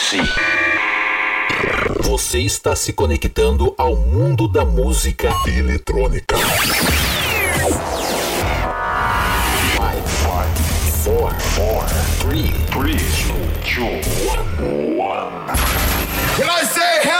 Preparem-se. Você está se conectando ao mundo da música eletrônica. 5, 4, 3, 3, 2, 1. When I say yeah!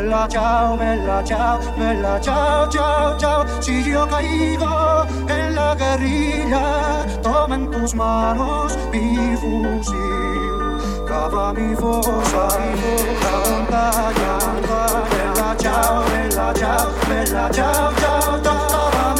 bella ciao, bella ciao, bella ciao, ciao, ciao. Si yo caigo en la guerrilla, toma en tus manos mi fusil. Cava mi fosa, la montaña, bella ciao, bella ciao, bella ciao, ciao, ciao.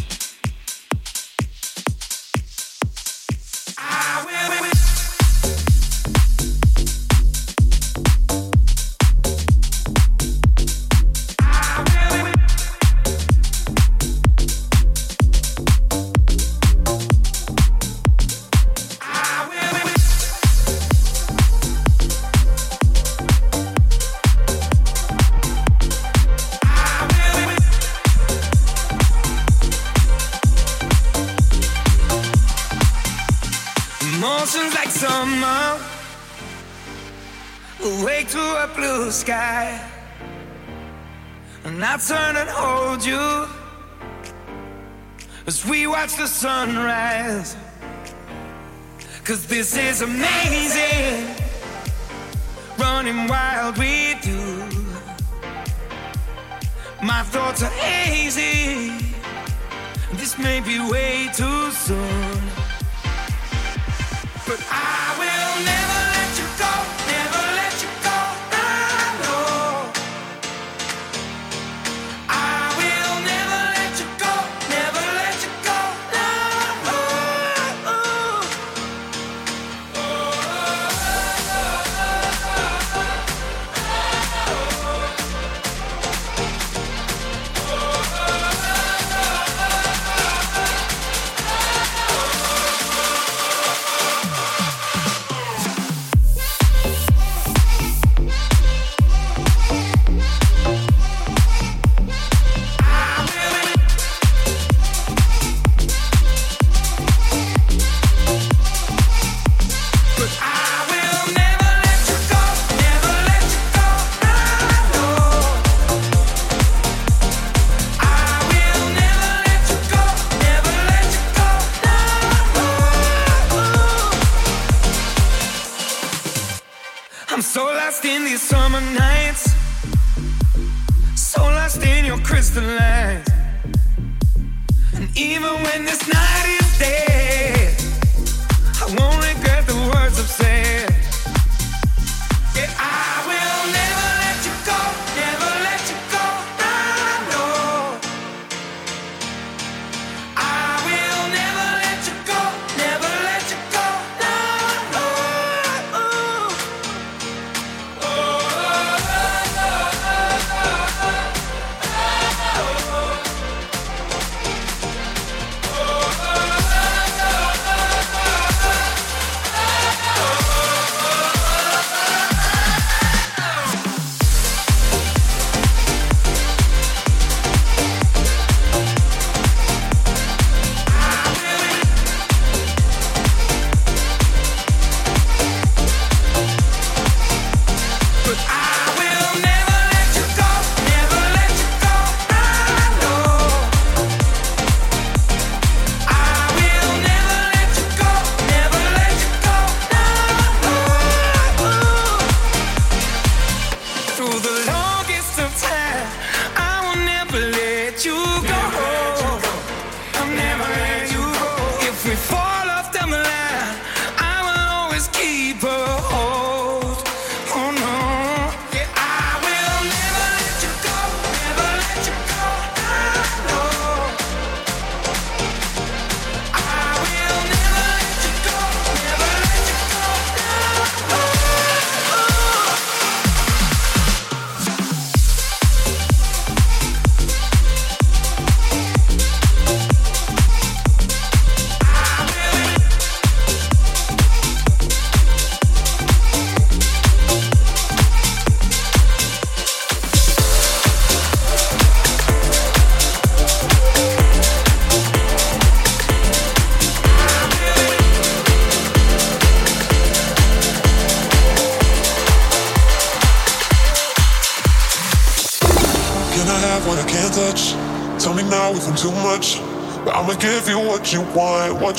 the light.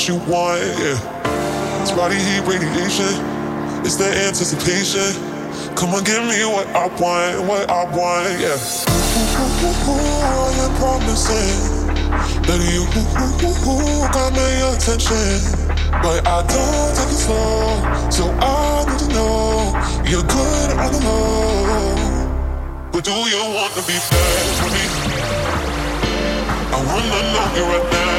what you want. Yeah. It's body heat radiation. It's the anticipation. Come on, give me what I want, what I want. Yeah. Who are you promising that you got my attention? But I don't take it slow, so I need to know you're good on the low. But do you want to be bad for me? I wanna know you right now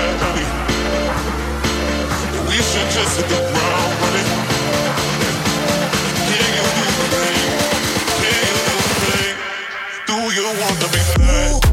you want to be heard?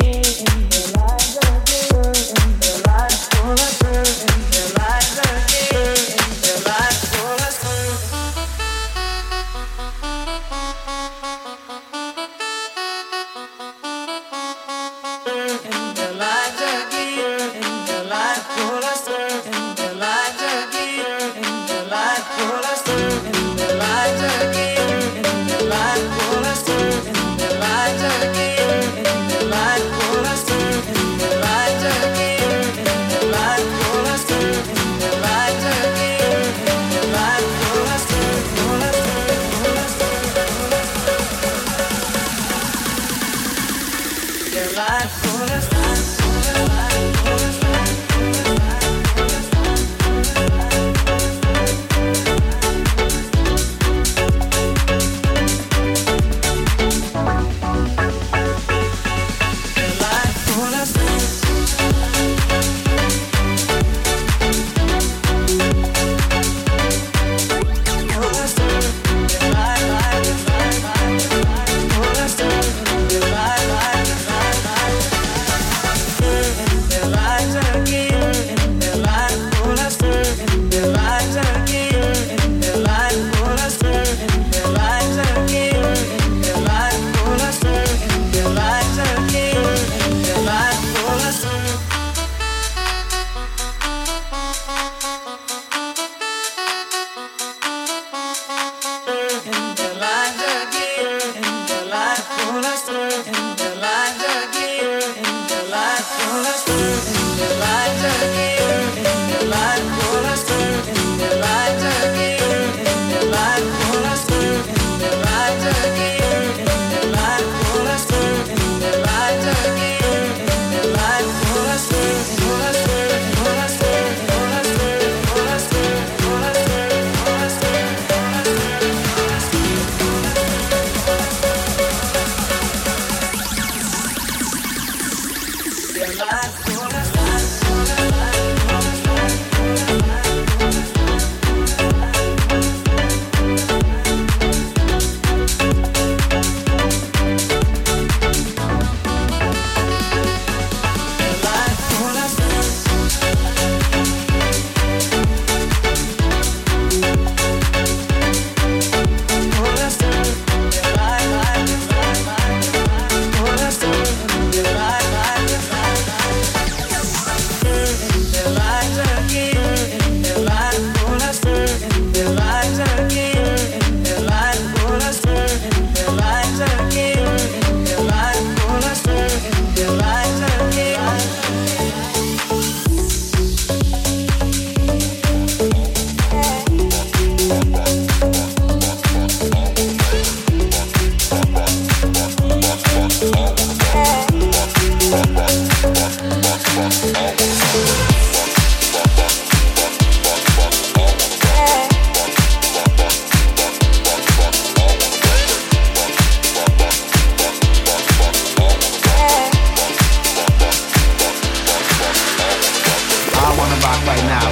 right now.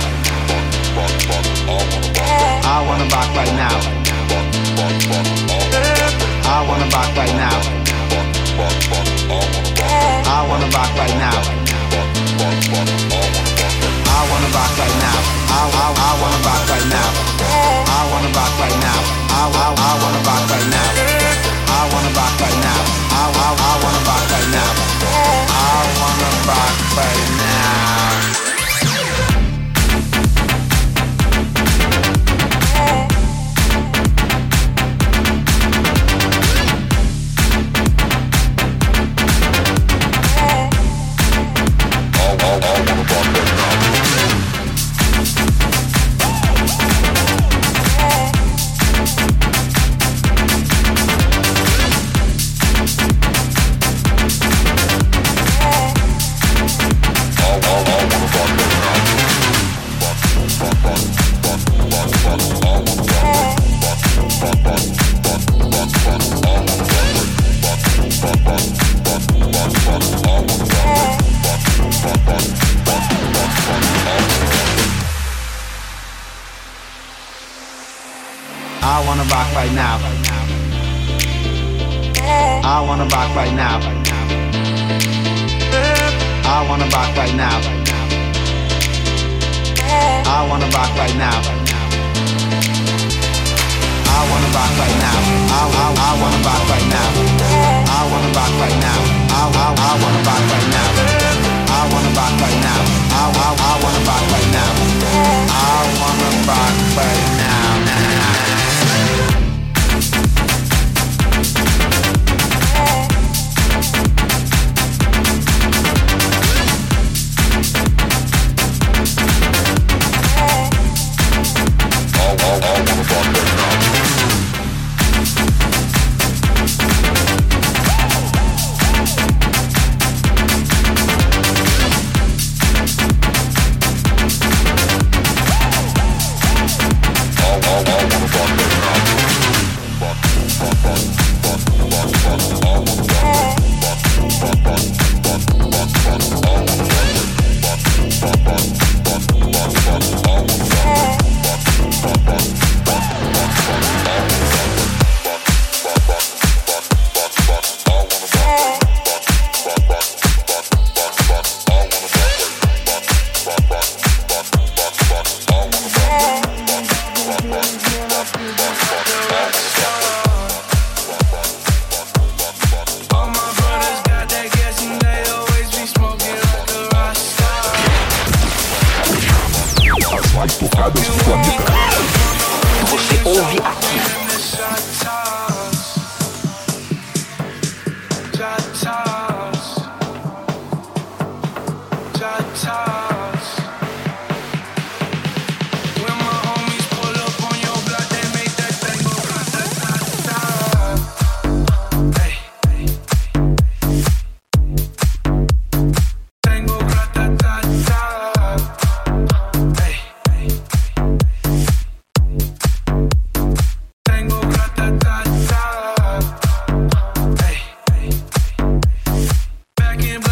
I wanna rock right now. I wanna rock right now. I wanna rock right now. I wanna rock right now. I, I, wanna rock right now. I wanna rock right now. I, I, wanna rock right now. I wanna rock right now. I, I wanna rock right now. I wanna rock right now.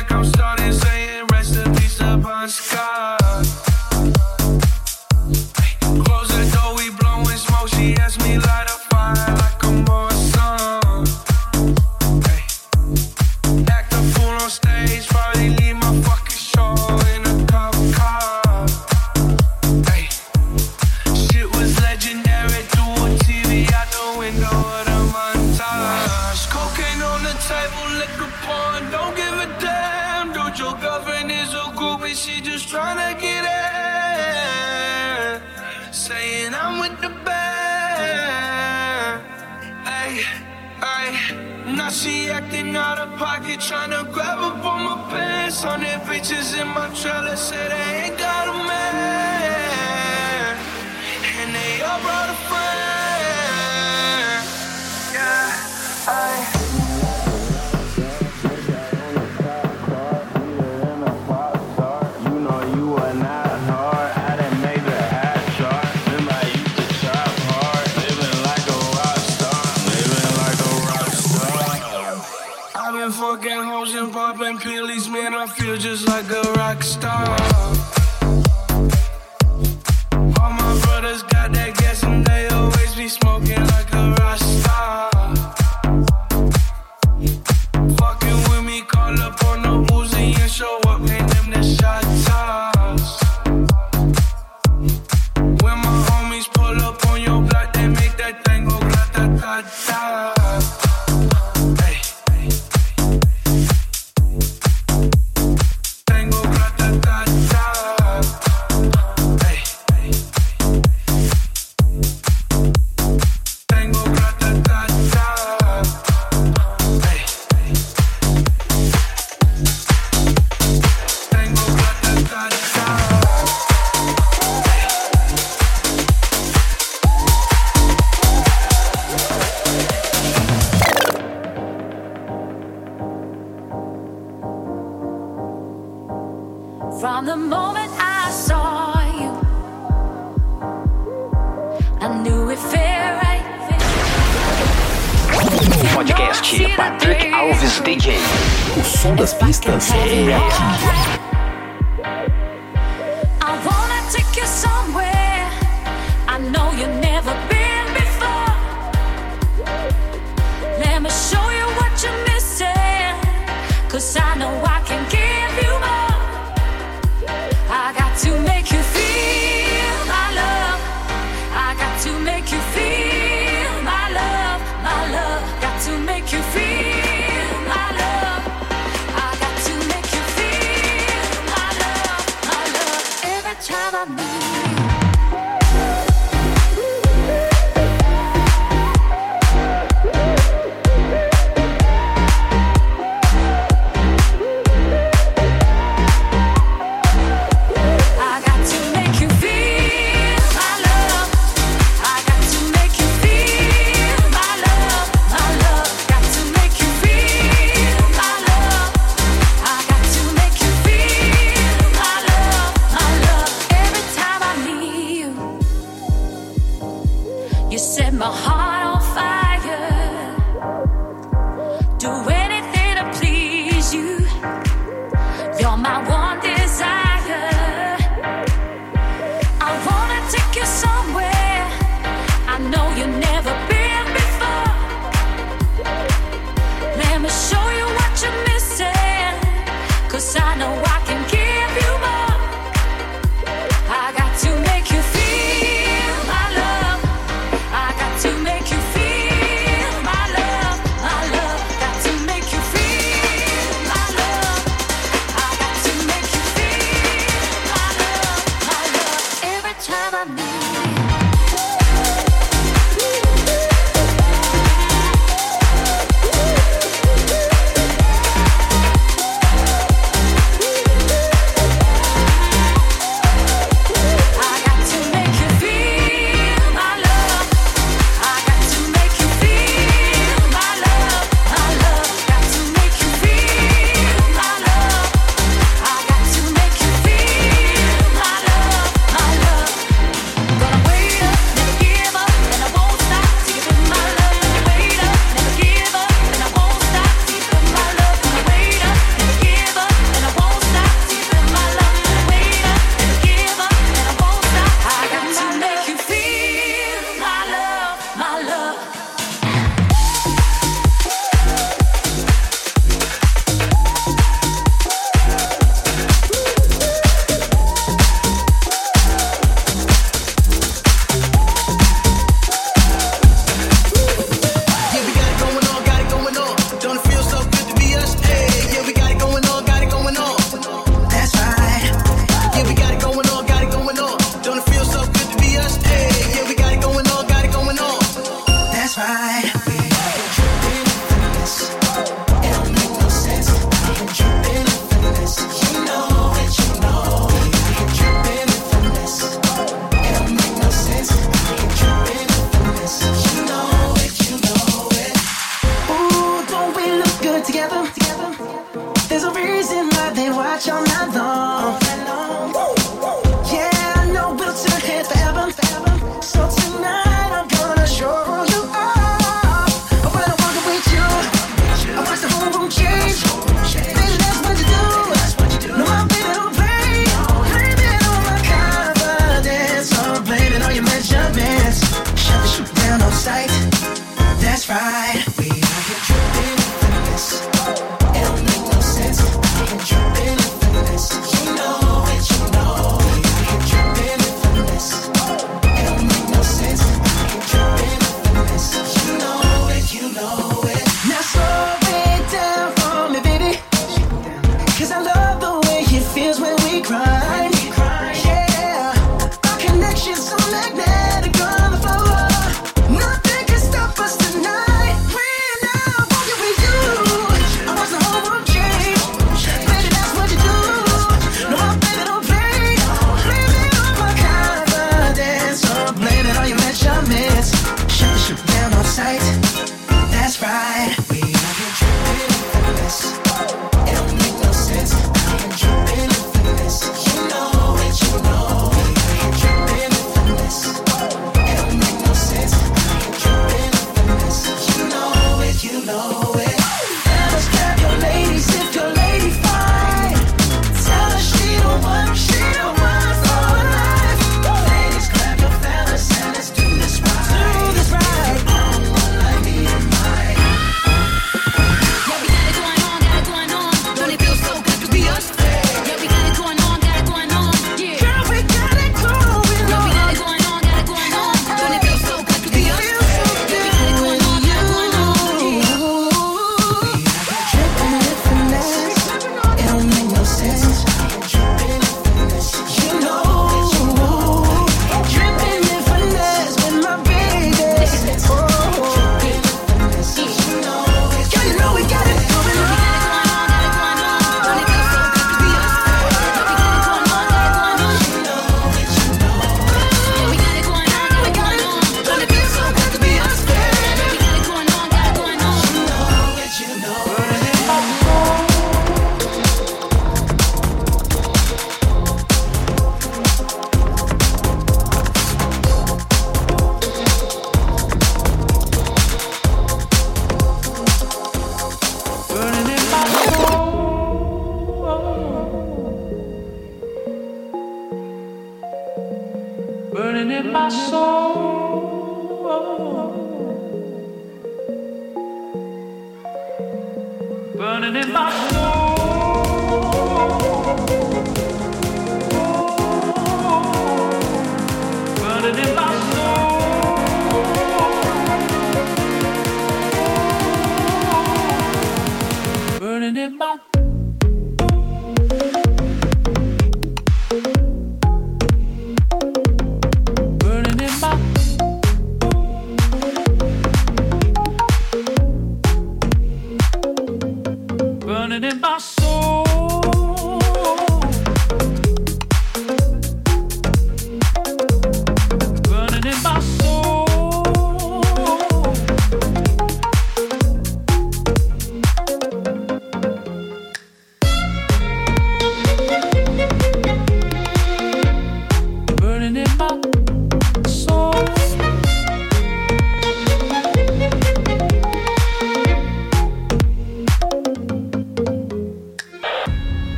like I'm starting saying rest in peace upon Scott.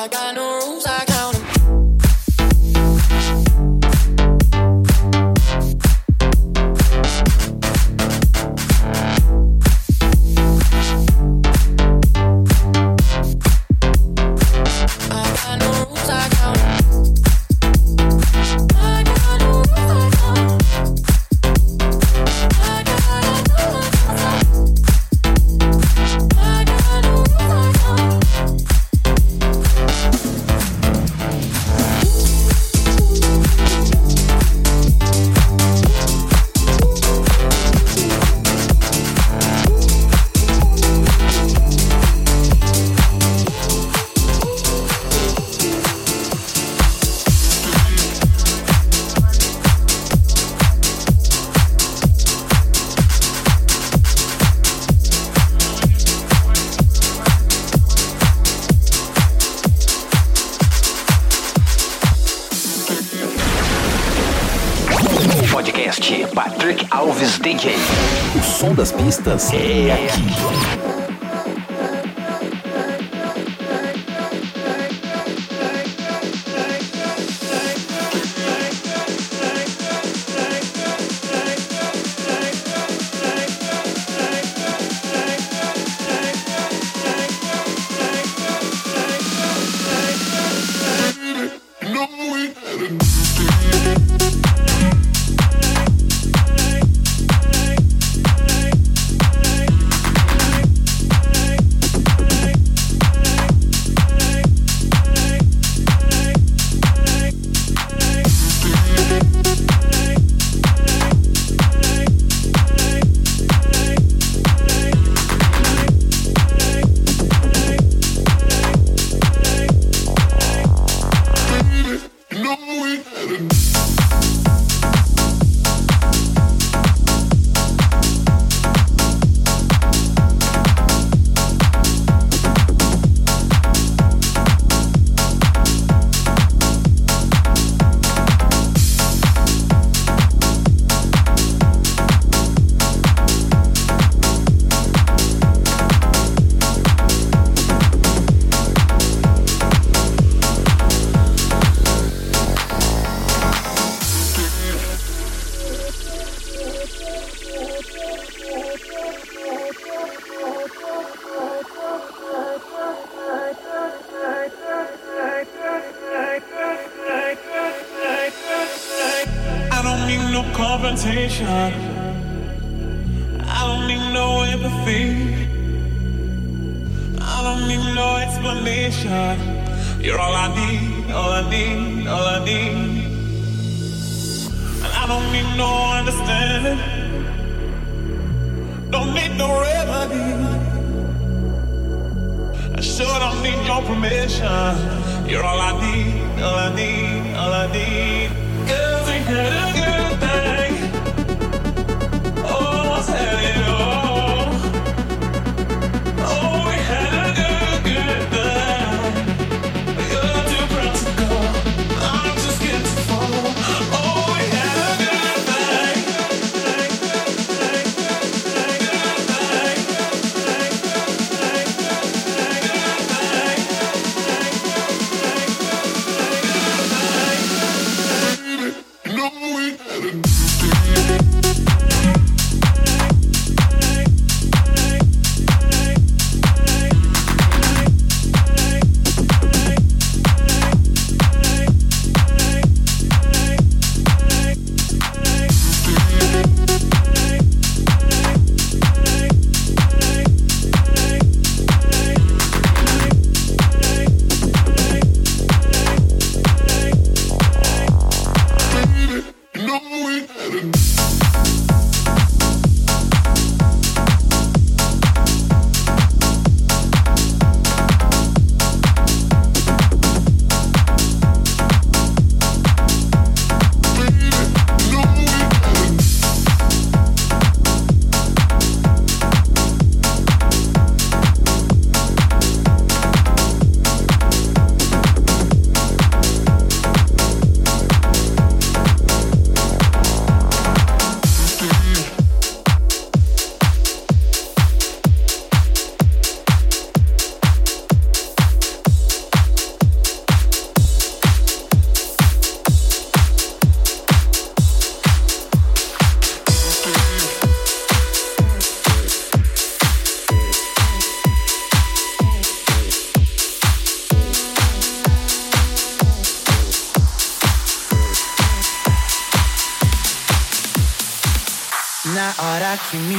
I got no rules. Pistas é aqui.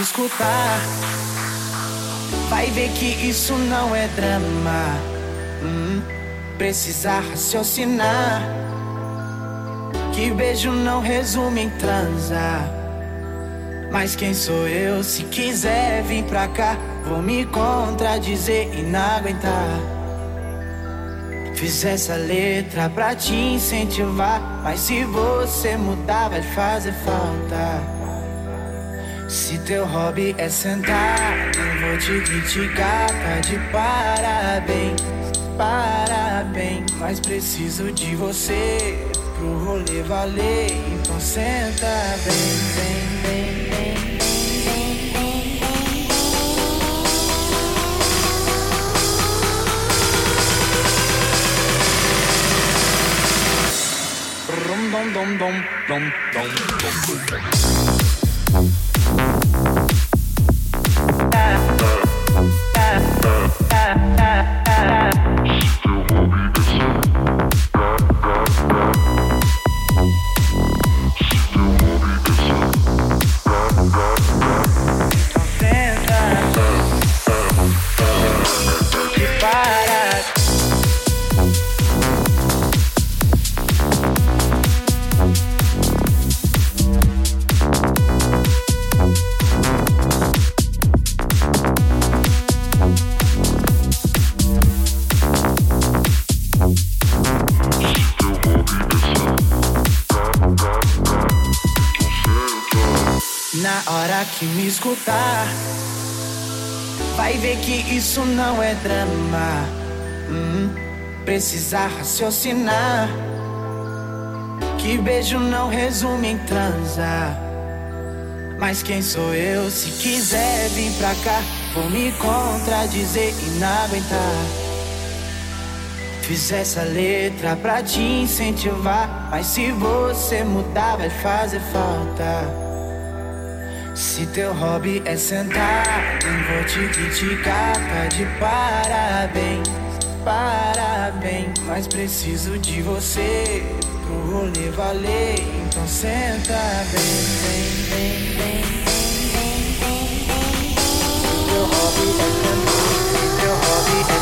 Escutar, vai ver que isso não é drama. Hum, precisa raciocinar. Que beijo não resume em transar. Mas quem sou eu? Se quiser vir pra cá, vou me contradizer e não aguentar. Fiz essa letra pra te incentivar. Mas se você mudar, vai fazer falta. Se teu hobby é sentar, não vou te criticar, tá de parabéns, parabéns. Mas preciso de você pro rolê valer, então senta bem, bem, bem, bem. Dom, dom, dom, dom, dom, dom, yeah. Que me escutar vai ver que isso não é drama. Hum, precisa raciocinar. Que beijo não resume em transar. Mas quem sou eu? Se quiser vir pra cá, vou me contradizer e não aguentar. Fiz essa letra pra te incentivar. Mas se você mudar, vai fazer falta. Se teu hobby é sentar, não vou te criticar, tá de parabéns, parabéns. Mas preciso de você pro rolê valer, então senta bem, bem, bem, bem. Se teu hobby é sentar, se teu hobby é sentar.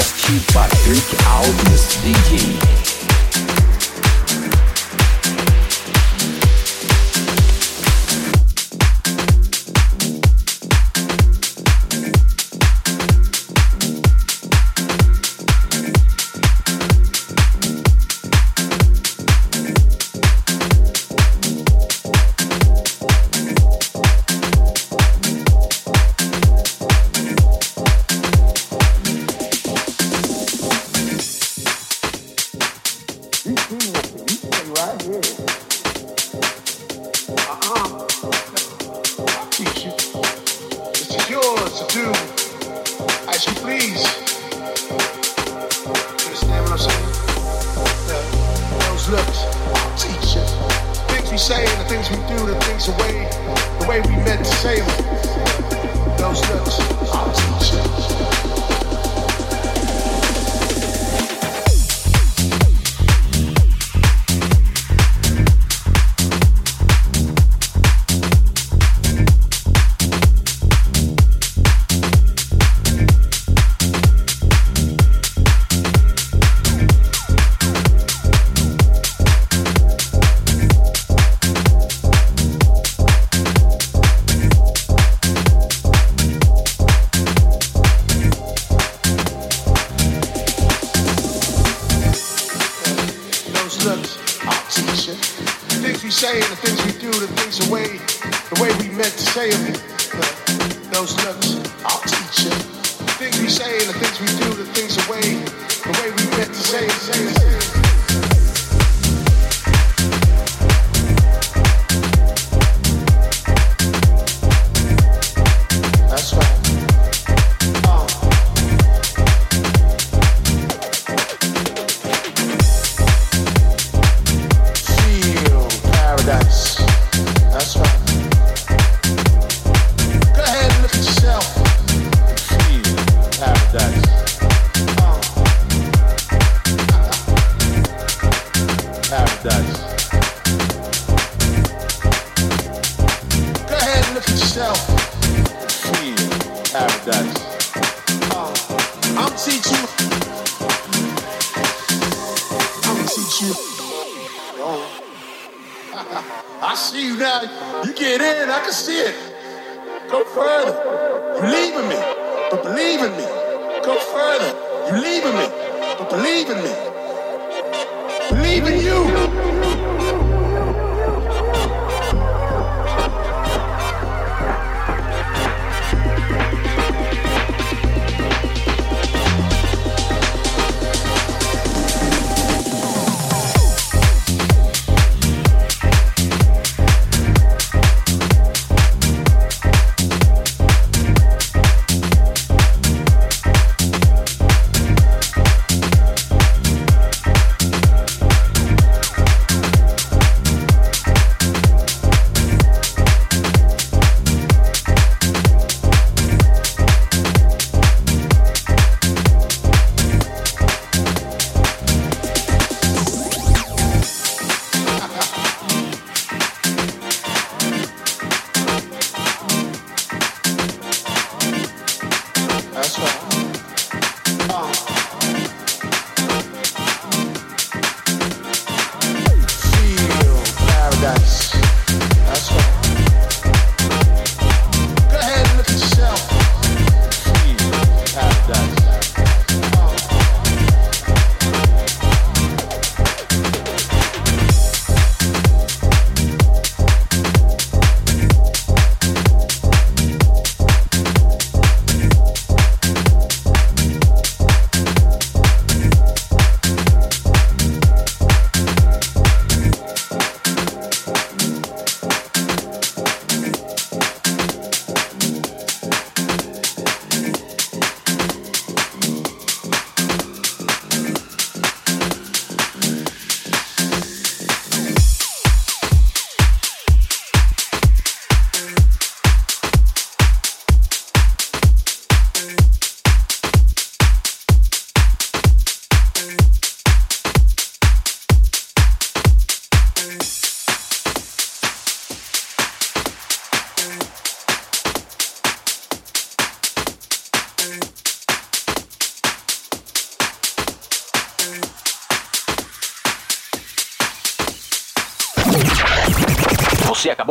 Erst tief bei euch aus, out ihr gehen. slips, I'll teach you. The things we say, the things we do, the things the way, the way we meant to say them. Those looks, I'll teach you. The things we say, the things we do, the things the way, the way we meant to say them.